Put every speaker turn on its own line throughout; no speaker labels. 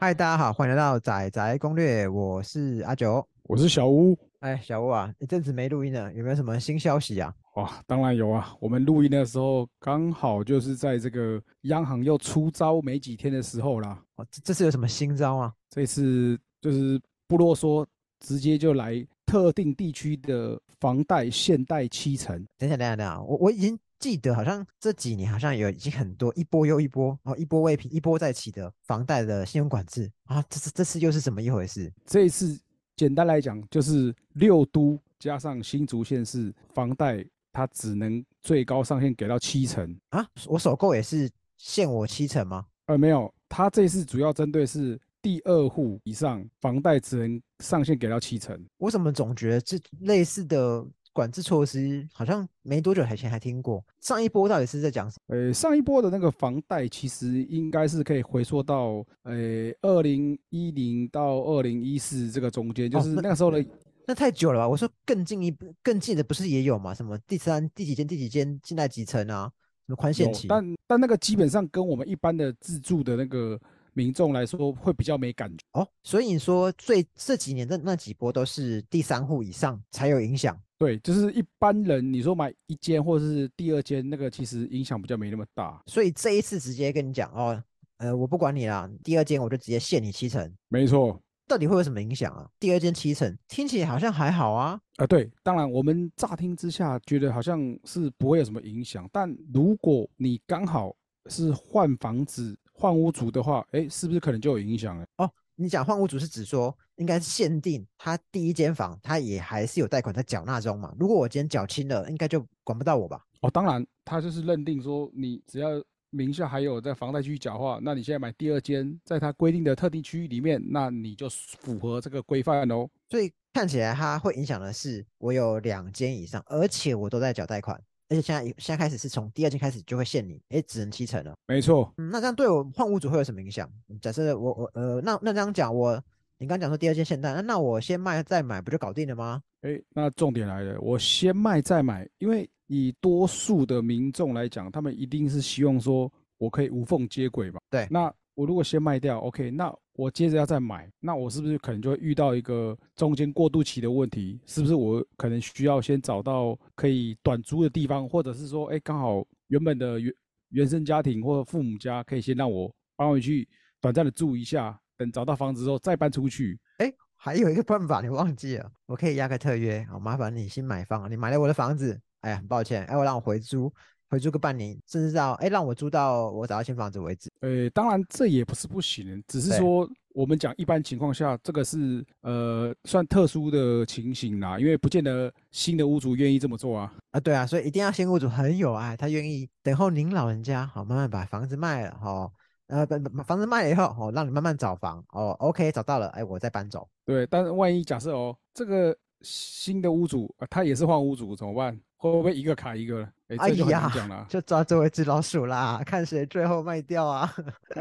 嗨，大家好，欢迎来到仔仔攻略，我是阿九。
我是小吴。
哎，小吴啊，一阵子没录音了，有没有什么新消息啊？
哇，当然有啊！我们录音的时候刚好就是在这个央行又出招没几天的时候啦。
哦，这这次有什么新招啊？
这次就是不啰嗦，直接就来特定地区的房贷限贷七成。
等一下，等一下，等一下，我我已经记得好像这几年好像有已经很多一波又一波，哦，一波未平一波再起的房贷的信用管制啊，这次这次又是怎么一回事？
这一次简单来讲就是六都加上新竹县市房贷。它只能最高上限给到七成
啊！我首购也是限我七成吗？
呃，没有，它这次主要针对是第二户以上房贷只能上限给到七成。
我怎么总觉得这类似的管制措施好像没多久以前还听过？上一波到底是在讲什
么？呃，上一波的那个房贷其实应该是可以回溯到呃二零一零到二零一四这个中间，就是那个时候的。
那太久了吧？我说更近一步、更近的不是也有吗？什么第三、第几间、第几间进来几层啊？什么宽限期？
但但那个基本上跟我们一般的自住的那个民众来说，会比较没感觉
哦。所以你说最这几年的那几波都是第三户以上才有影响？
对，就是一般人你说买一间或者是第二间，那个其实影响比较没那么大。
所以这一次直接跟你讲哦，呃，我不管你啦，第二间我就直接限你七成。
没错。
到底会有什么影响啊？第二间七成听起来好像还好啊。
啊，对，当然我们乍听之下觉得好像是不会有什么影响，但如果你刚好是换房子换屋主的话，哎，是不是可能就有影响了？
哦，你讲换屋主是指说应该是限定他第一间房，他也还是有贷款在缴纳中嘛？如果我今天缴清了，应该就管不到我吧？
哦，当然，他就是认定说你只要。名下还有在房贷区缴的话，那你现在买第二间，在他规定的特定区域里面，那你就符合这个规范哦。
所以看起来它会影响的是，我有两间以上，而且我都在缴贷款，而且现在现在开始是从第二件开始就会限你，哎，只能七成了。
没错。
那这样对我换屋主会有什么影响？假设我我呃，那那这样讲，我你刚讲说第二件限贷，那那我先卖再买不就搞定了吗？
哎，那重点来了，我先卖再买，因为。以多数的民众来讲，他们一定是希望说，我可以无缝接轨嘛。
对，
那我如果先卖掉，OK，那我接着要再买，那我是不是可能就会遇到一个中间过渡期的问题？是不是我可能需要先找到可以短租的地方，或者是说，哎，刚好原本的原原生家庭或者父母家可以先让我搬回去短暂的住一下，等找到房子之后再搬出去。
哎，还有一个办法你忘记了，我可以押个特约，好麻烦你先买房，你买了我的房子。哎，很抱歉，哎，我让我回租，回租个半年，甚至到哎让我租到我找到新房子为止。
呃，当然这也不是不行，只是说我们讲一般情况下，这个是呃算特殊的情形啦，因为不见得新的屋主愿意这么做啊。
啊，对啊，所以一定要新屋主很有爱，他愿意等候您老人家好慢慢把房子卖了哈，呃把把房子卖了以后哦，让你慢慢找房哦，OK 找到了，哎我再搬走。
对，但是万一假设哦，这个新的屋主啊，他也是换屋主怎么办？会不会一个卡一个？哎，这就
抓这位只老鼠啦，看谁最后卖掉啊？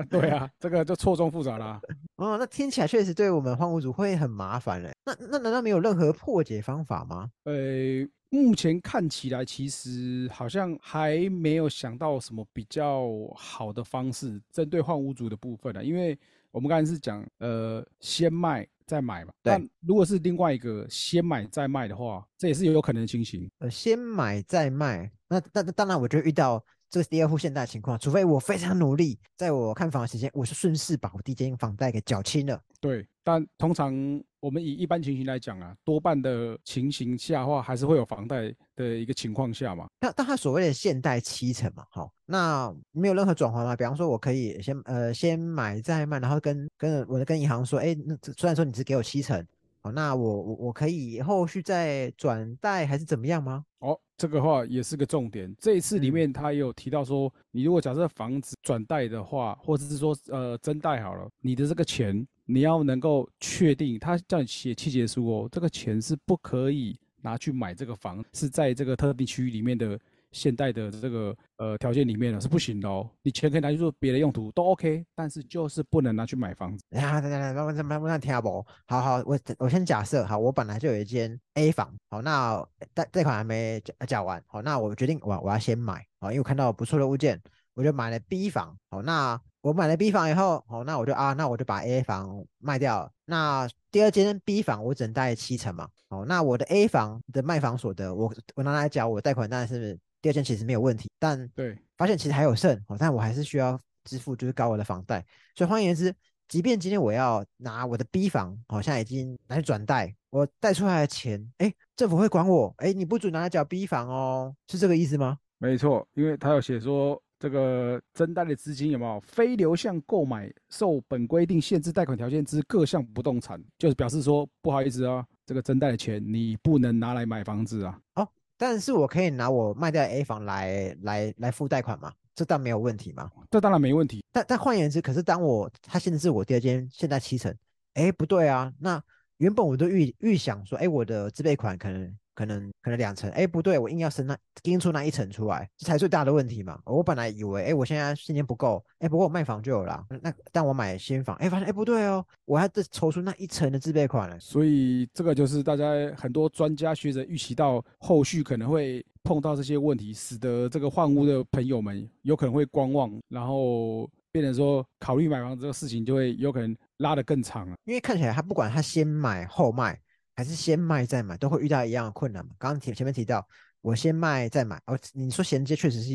对啊，这个就错综复杂啦。
哦，那听起来确实对我们换屋主会很麻烦嘞。那那难道没有任何破解方法吗？
呃，目前看起来其实好像还没有想到什么比较好的方式针对换屋主的部分呢，因为我们刚才是讲呃先卖。再买嘛？但如果是另外一个先买再卖的话，这也是有可能的情形。
呃，先买再卖，那那当然我就遇到这个第二户现贷情况，除非我非常努力，在我看房的时间，我是顺势把我第一间房贷给缴清了。
对，但通常我们以一般情形来讲啊，多半的情形下话，还是会有房贷的一个情况下嘛。
那但他所谓的现贷七成嘛，好，那没有任何转换嘛？比方说，我可以先呃先买再卖，然后跟跟我的跟银行说，哎，那虽然说你只给我七成，好，那我我我可以后续再转贷还是怎么样吗？
哦，这个话也是个重点。这一次里面他也有提到说，你如果假设房子转贷的话，或者是说呃增贷好了，你的这个钱。你要能够确定，他叫你写契结书哦，这个钱是不可以拿去买这个房，是在这个特定区域里面的现代的这个呃条件里面呢，是不行的哦。你钱可以拿去做别的用途都 OK，但是就是不能拿去买房子。
啊，等等等，慢慢慢慢听不？好好，我我先假设，好，我本来就有一间 A 房，好，那贷贷款还没缴缴完，好，那我决定我我要先买，好，因为我看到不错的物件，我就买了 B 房，好，那。我买了 B 房以后，哦，那我就啊，那我就把 A 房卖掉。那第二间 B 房我只能贷七成嘛，哦，那我的 A 房的卖房所得，我我拿来缴我贷款，当然是第二间其实没有问题。但
对，
发现其实还有剩，哦，但我还是需要支付就是高额的房贷。所以换言之，即便今天我要拿我的 B 房，好像已经拿去转贷，我贷出来的钱，哎，政府会管我，哎，你不准拿来缴 B 房哦，是这个意思吗？
没错，因为他有写说这个增贷的资金有没有非流向购买受本规定限制贷款条件之各项不动产，就是表示说不好意思啊，这个增贷的钱你不能拿来买房子啊。
哦，但是我可以拿我卖掉 A 房来来来付贷款吗？这当没有问题吗？
这当然没问题。
但但换言之，可是当我他现在是我第二间，现在七成，哎，不对啊。那原本我都预预想说，哎，我的自备款可能可能可能两层，哎，不对，我硬要生那盯出那一层出来，这才最大的问题嘛。我本来以为，哎，我现在现金不够，哎，不过我卖房就有了。那但我买新房，哎，发现哎不对哦，我还得筹出那一层的自备款了。
所以这个就是大家很多专家学者预期到后续可能会。碰到这些问题，使得这个换屋的朋友们有可能会观望，然后变成说考虑买房这个事情就会有可能拉得更长了。
因为看起来他不管他先买后卖，还是先卖再买，都会遇到一样的困难嘛。刚刚提前面提到，我先卖再买，哦，你说衔接确实是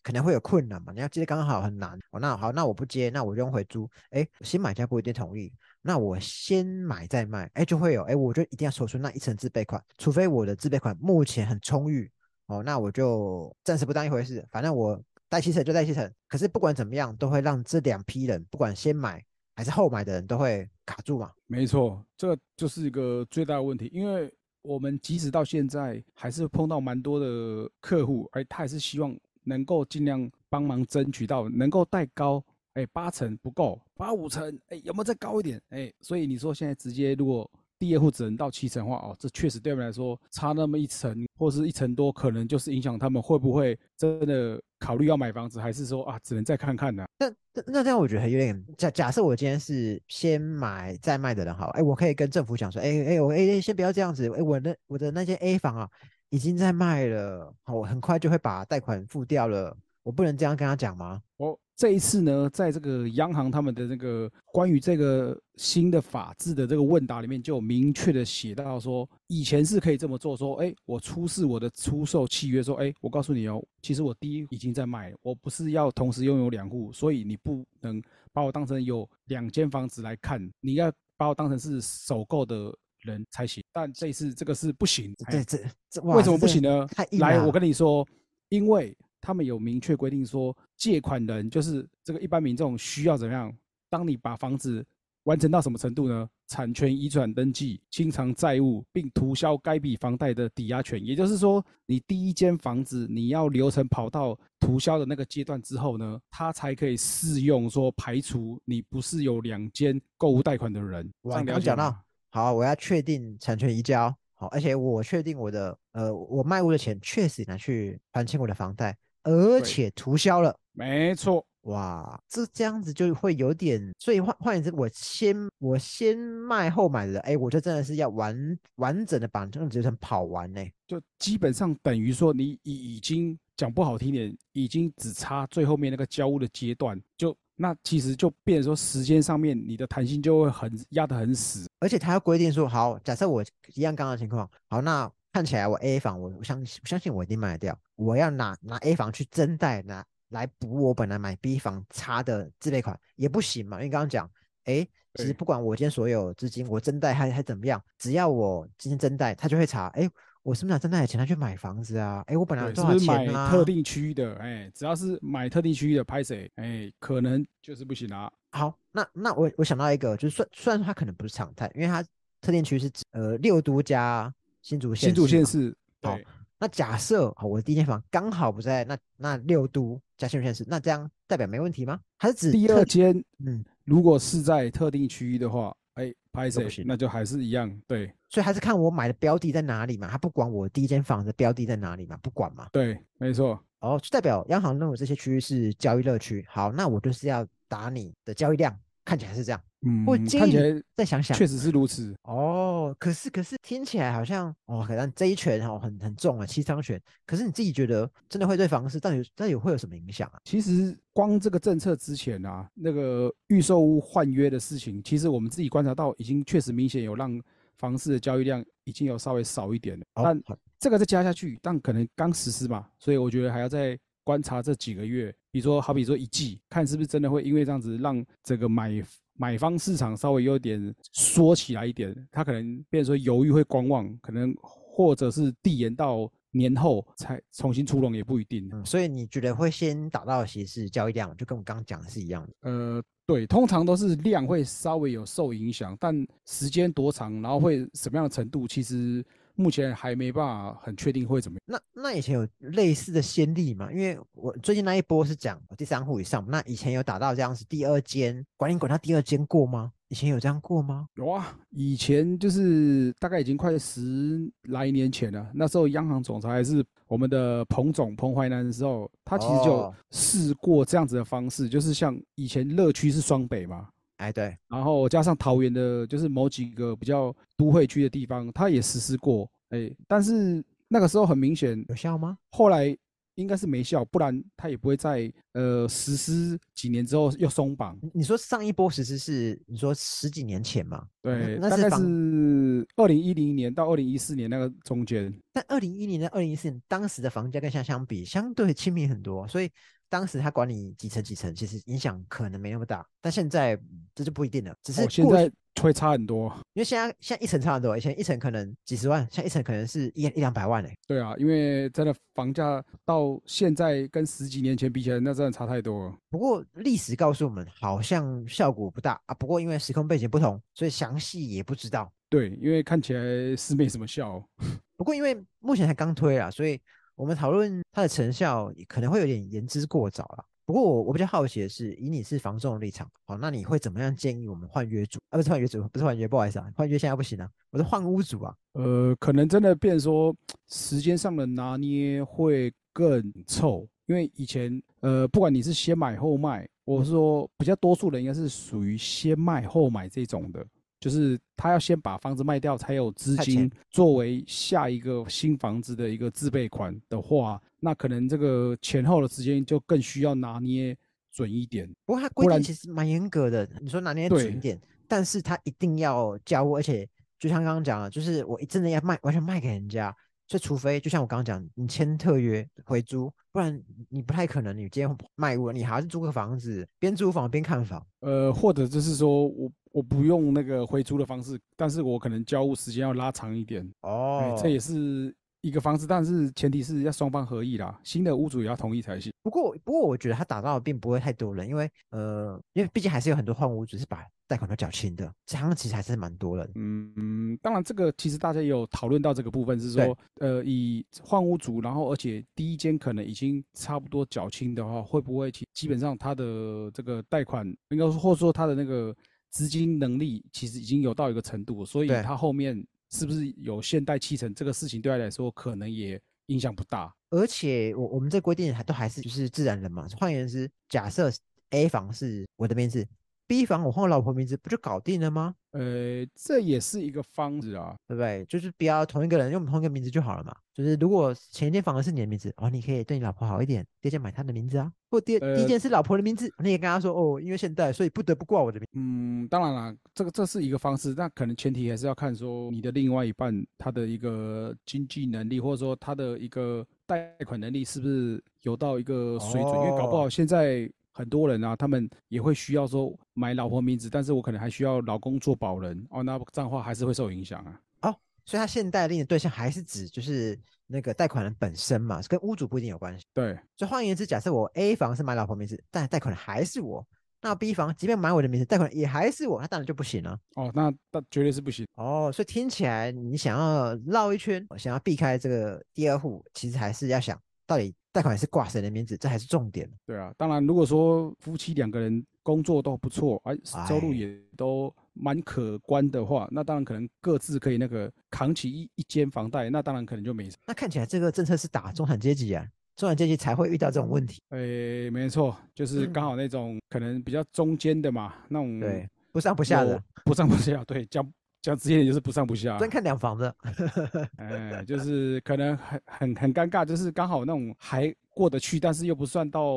可能会有困难嘛？你要接刚刚好很难哦。那好，那我不接，那我就回租。哎，新买家不一定同意。那我先买再卖，哎，就会有哎，我就一定要筹出那一层自备款，除非我的自备款目前很充裕。哦，那我就暂时不当一回事，反正我贷七成就贷七成。可是不管怎么样，都会让这两批人，不管先买还是后买的人都会卡住嘛。
没错，这就是一个最大的问题，因为我们即使到现在还是碰到蛮多的客户，而他也是希望能够尽量帮忙争取到能够贷高，哎，八成不够，八五成，哎，有没有再高一点？哎，所以你说现在直接如果。第二户只能到七成的话，哦，这确实对我们来说差那么一层或是一层多，可能就是影响他们会不会真的考虑要买房子，还是说啊，只能再看看呢？
那那这样我觉得有点假。假设我今天是先买再卖的人，好，哎，我可以跟政府讲说，哎哎，我哎先不要这样子，哎，我的我的那些 A 房啊，已经在卖了，好，我很快就会把贷款付掉了，我不能这样跟他讲吗？
我。这一次呢，在这个央行他们的那个关于这个新的法制的这个问答里面，就有明确的写到说，以前是可以这么做，说，哎，我出示我的出售契约，说，哎，我告诉你哦，其实我第一已经在卖，我不是要同时拥有两户，所以你不能把我当成有两间房子来看，你要把我当成是首购的人才行。但这一次这个是不行，
这这这
为什么不行呢？
来，
我跟你说，因为。他们有明确规定说，借款人就是这个一般民众需要怎么样？当你把房子完成到什么程度呢？产权移转登记、清偿债务，并涂销该笔房贷的抵押权。也就是说，你第一间房子你要流程跑到涂销的那个阶段之后呢，它才可以适用说排除你不是有两间购物贷款的人。
我刚讲到，好，我要确定产权移交，好，而且我确定我的呃，我卖屋的钱确实拿去还清我的房贷。而且涂销了，
没错，
哇，这这样子就会有点，所以换换言之，我先我先卖后买的，哎，我就真的是要完完整的把这个流程跑完呢，
就基本上等于说你已已经讲不好听点，已经只差最后面那个交屋的阶段，就那其实就变说时间上面你的弹性就会很压得很死，
而且他要规定说，好，假设我一样刚刚情况，好，那。看起来我 A 房，我我相信相信我一定卖得掉。我要拿拿 A 房去增贷，拿来补我本来买 B 房差的自备款也不行嘛？因为刚刚讲，哎，其实不管我今天所有资金，我增贷还还怎么样，只要我今天增贷，他就会查，哎，我是不是拿增贷的钱他去买房子啊？哎，我本来多少钱
啊？买特定区域的，哎，只要是买特定区域的拍谁，哎，可能就是不行啊。
好，那那我我想到一个，就是算虽然说它可能不是常态，因为它特定区是指呃六都加。新竹县，
新竹县是
好。那假设好，我的第一间房刚好不在那那六都加新竹县市，那这样代表没问题吗？还是指
第二间？嗯，如果是在特定区域的话，哎，拍谁那就还是一样。对，
所以还是看我买的标的在哪里嘛，他不管我第一间房的标的在哪里嘛，不管嘛。
对，没错。
哦，就代表央行认为这些区域是交易热区。好，那我就是要打你的交易量。看起来是这样。
嗯，
我建议你
看起来
再想想
确实是如此。
哦，可是可是听起来好像哦，可能这一拳哦很很重啊，七伤拳。可是你自己觉得真的会对房市到底到底会有什么影响啊？
其实光这个政策之前啊，那个预售屋换约的事情，其实我们自己观察到，已经确实明显有让房市的交易量已经有稍微少一点了。但这个再加下去，但可能刚实施嘛，所以我觉得还要再观察这几个月，比如说好比说一季，看是不是真的会因为这样子让这个买买方市场稍微有点缩起来一点，他可能变成说犹豫会观望，可能或者是递延到年后才重新出笼也不一定。
嗯，所以你觉得会先打到的其实是交易量，就跟我刚刚讲的是一样的。
呃，对，通常都是量会稍微有受影响，但时间多长，然后会什么样的程度，其实目前还没办法很确定会怎么样。
那那以前有类似的先例吗？因为我最近那一波是讲第三户以上，那以前有打到这样子第二间管理管到第二间过吗？以前有这样过吗？
有啊，以前就是大概已经快十来年前了，那时候央行总裁还是我们的彭总彭淮南的时候，他其实就
哦
试过这样子的方式，就是像以前乐区是双北嘛，
哎，对，
然后加上桃园的，就是某几个比较都会区的地方，他也实施过，哎，但是那个时候很明显，
有效吗？
后来应该是没效，不然他也不会在呃实施几年之后又松绑。
你你说上一波实施是你说十几年前吗？
对，大概
那是房
是二零一零年到二零一四年那个中间。
但二零一零年、二零一四年当时的房价跟现在相比，相对亲民很多，所以当时他管你几层几层，其实影响可能没那么大。但现在嗯这就不一定了，只是
哦，现在会差很多。
因为现在现在一层差很多，以前一层可能几十万，现在一层可能是一一两百万嘞。
对啊，因为真的房价到现在跟十几年前比起来，那真的差太多了。
不过历史告诉我们，好像效果不大啊。不过因为时空背景不同，所以详细也不知道。
对，因为看起来是没什么效。
不过因为目前才刚推啊，所以我们讨论它的成效可能会有点言之过早了。不过我我比较好奇的是，以你是房仲的立场，好，那你会怎么样建议我们换约主啊？不是换约主，不是换约，不好意思啊，换约现在不行啊，我是换屋主啊。
呃，可能真的变说时间上的拿捏会更臭，因为以前呃，不管你是先买后卖，我是说比较多数人应该是属于先卖后买这种的，就是他要先把房子卖掉，才有资金作为下一个新房子的一个自备款的话，那可能这个前后的时间就更需要拿捏准一点。
不过
他
规定其实蛮严格的，你说拿捏准一点，但是他一定要交屋，而且就像刚刚讲的，就是我真的要卖，完全卖给人家，所以除非就像我刚刚讲，你签特约回租，不然你不太可能，你今天卖屋，你还是租个房子，边租房边看房。
呃，或者就是说我我不用那个回租的方式，但是我可能交屋时间要拉长一点。哎
哦
这也是一个方式，但是前提是要双方合意啦，新的屋主也要同意才行。
不过，不过我觉得他打到的并不会太多人，因为呃，因为毕竟还是有很多换屋主是把贷款都缴清的，这样其实还是蛮多人。
嗯嗯，当然这个其实大家也有讨论到这个部分，是
对
说，呃，以换屋主，然后而且第一间可能已经差不多缴清的话，会不会其基本上他的这个贷款，应该说或者说他的那个资金能力，其实已经有到一个程度，所以
对
他后面是不是有现代七成，这个事情对他来说可能也影响不大。
而且我我们这规定还都还是就是自然人嘛，换言之，假设 A 房是我的名字，B 房我换我老婆名字，不就搞定了吗？
呃，这也是一个方子啊。
对不对？就是不要同一个人用同一个名字就好了嘛。就是如果前一间房子是你的名字，哦，你可以对你老婆好一点，第二间买她的名字啊。或第二第一
呃
件是老婆的名字，你也跟她说哦，因为现在所以不得不挂我的名。
嗯，当然啦，这个这是一个方式，那可能前提还是要看说你的另外一半他的一个经济能力，或者说他的一个贷款能力是不是有到一个水准，因为搞不
哦
好现在很多人啊，他们也会需要说买老婆名字，但是我可能还需要老公做保人哦，那这样的话还是会受影响啊。
哦所以他现贷令的对象还是指就是那个贷款人本身嘛，跟屋主不一定有关系。
对，
所以换言之，假设我 A 房是买老婆名字，但贷款人还是我，那 B 房即便买我的名字，贷款人也还是我，那当然就不行了。
哦，那那绝对是不行。
哦，所以听起来你想要绕一圈，想要避开这个第二户，其实还是要想到底贷款是挂谁的名字，这还是重点。
对啊，当然如果说夫妻两个人工作都不错，而，收入
哎
也都蛮可观的话，那当然可能各自可以那个扛起一一间房贷，那当然可能就没事。
那看起来这个政策是打中产阶级啊，中产阶级才会遇到这种问题。
诶，没错，就是刚好那种可能比较中间的嘛，那种
对，不上不下的，
不上不下，对，讲讲直接点就是不上不下。
真看两房的，
哎，就是可能很很很尴尬，就是刚好那种还。过得去，但是又不算到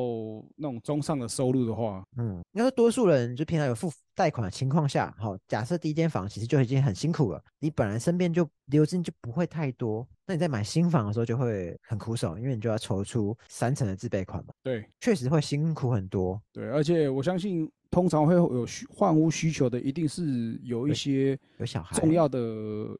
那种中上的收入的话，
嗯，要是多数人就平常有付贷款的情况下，好，假设第一间房其实就已经很辛苦了，你本来身边就流金就不会太多，那你在买新房的时候就会很苦手，因为你就要筹出三成的自备款嘛。
对，
确实会辛苦很多。
对，而且我相信，通常会有需换屋需求的，一定是有一些
有小孩
重要的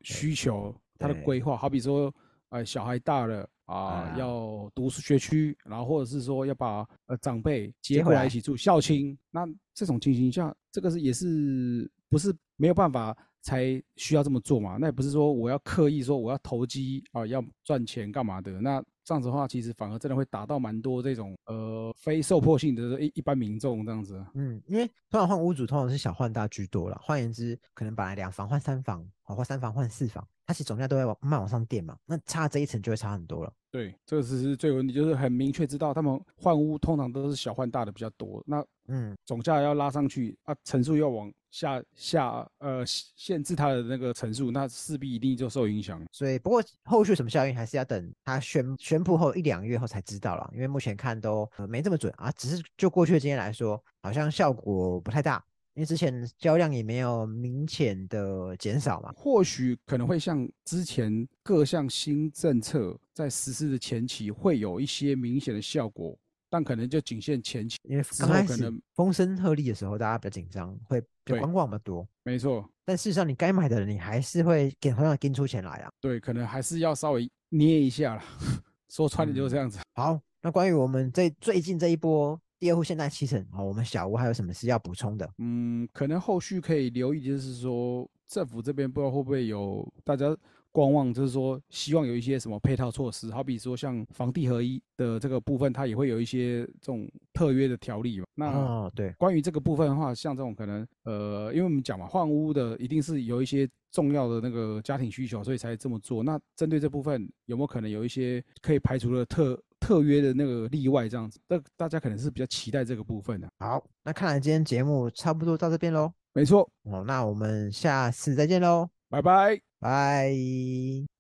需求，他的规划，好比说，哎，小孩大了。啊，要读学区，然后或者是说要把呃长辈接回来一起住孝亲，那这种情形下，这个是也是不是没有办法才需要这么做嘛？那也不是说我要刻意说我要投机啊，要赚钱干嘛的？那这样子的话，其实反而真的会打到蛮多这种呃非受迫性的一一般民众这样子。
嗯，因为通常换屋主通常是小换大居多了，换言之，可能本来两房换三房，或三房换四房。它其实总价都会往慢往上垫嘛，那差这一层就会差很多了。
对，这个其实最有问题就是很明确知道，他们换屋通常都是小换大的比较多。那嗯，总价要拉上去啊，层数要往下下呃限制它的那个层数，那势必一定就受影响。
所以不过后续什么效应还是要等它宣宣布后一两个月后才知道了，因为目前看都没这么准啊。只是就过去的经验来说，好像效果不太大。因为之前销量也没有明显的减少嘛，
或许可能会像之前各项新政策在实施的前期会有一些明显的效果，但可能就仅限前期，
因为刚开始风声鹤唳的时候，大家比较紧张，会比较观望的多。
没错，
但事实上你该买的人，你还是会给同样跟出钱来啊。
对，可能还是要稍微捏一下啦。说穿了就是这样子。
好，那关于我们这最近这一波。第二户现在七成，好，我们小屋还有什么是要补充的？
嗯，可能后续可以留意，就是说政府这边不知道会不会有大家观望，就是说希望有一些什么配套措施，好比说像房地合一的这个部分，它也会有一些这种特约的条例嘛。
那对，
关于这个部分的话，像这种可能，呃，因为我们讲嘛，换屋的一定是有一些重要的那个家庭需求，所以才这么做。那针对这部分，有没有可能有一些可以排除的特？特约的那个例外这样子，那大家可能是比较期待这个部分的。
好，那看来今天节目差不多到这边喽。
没错，
哦，那我们下次再见喽，
拜拜，
拜。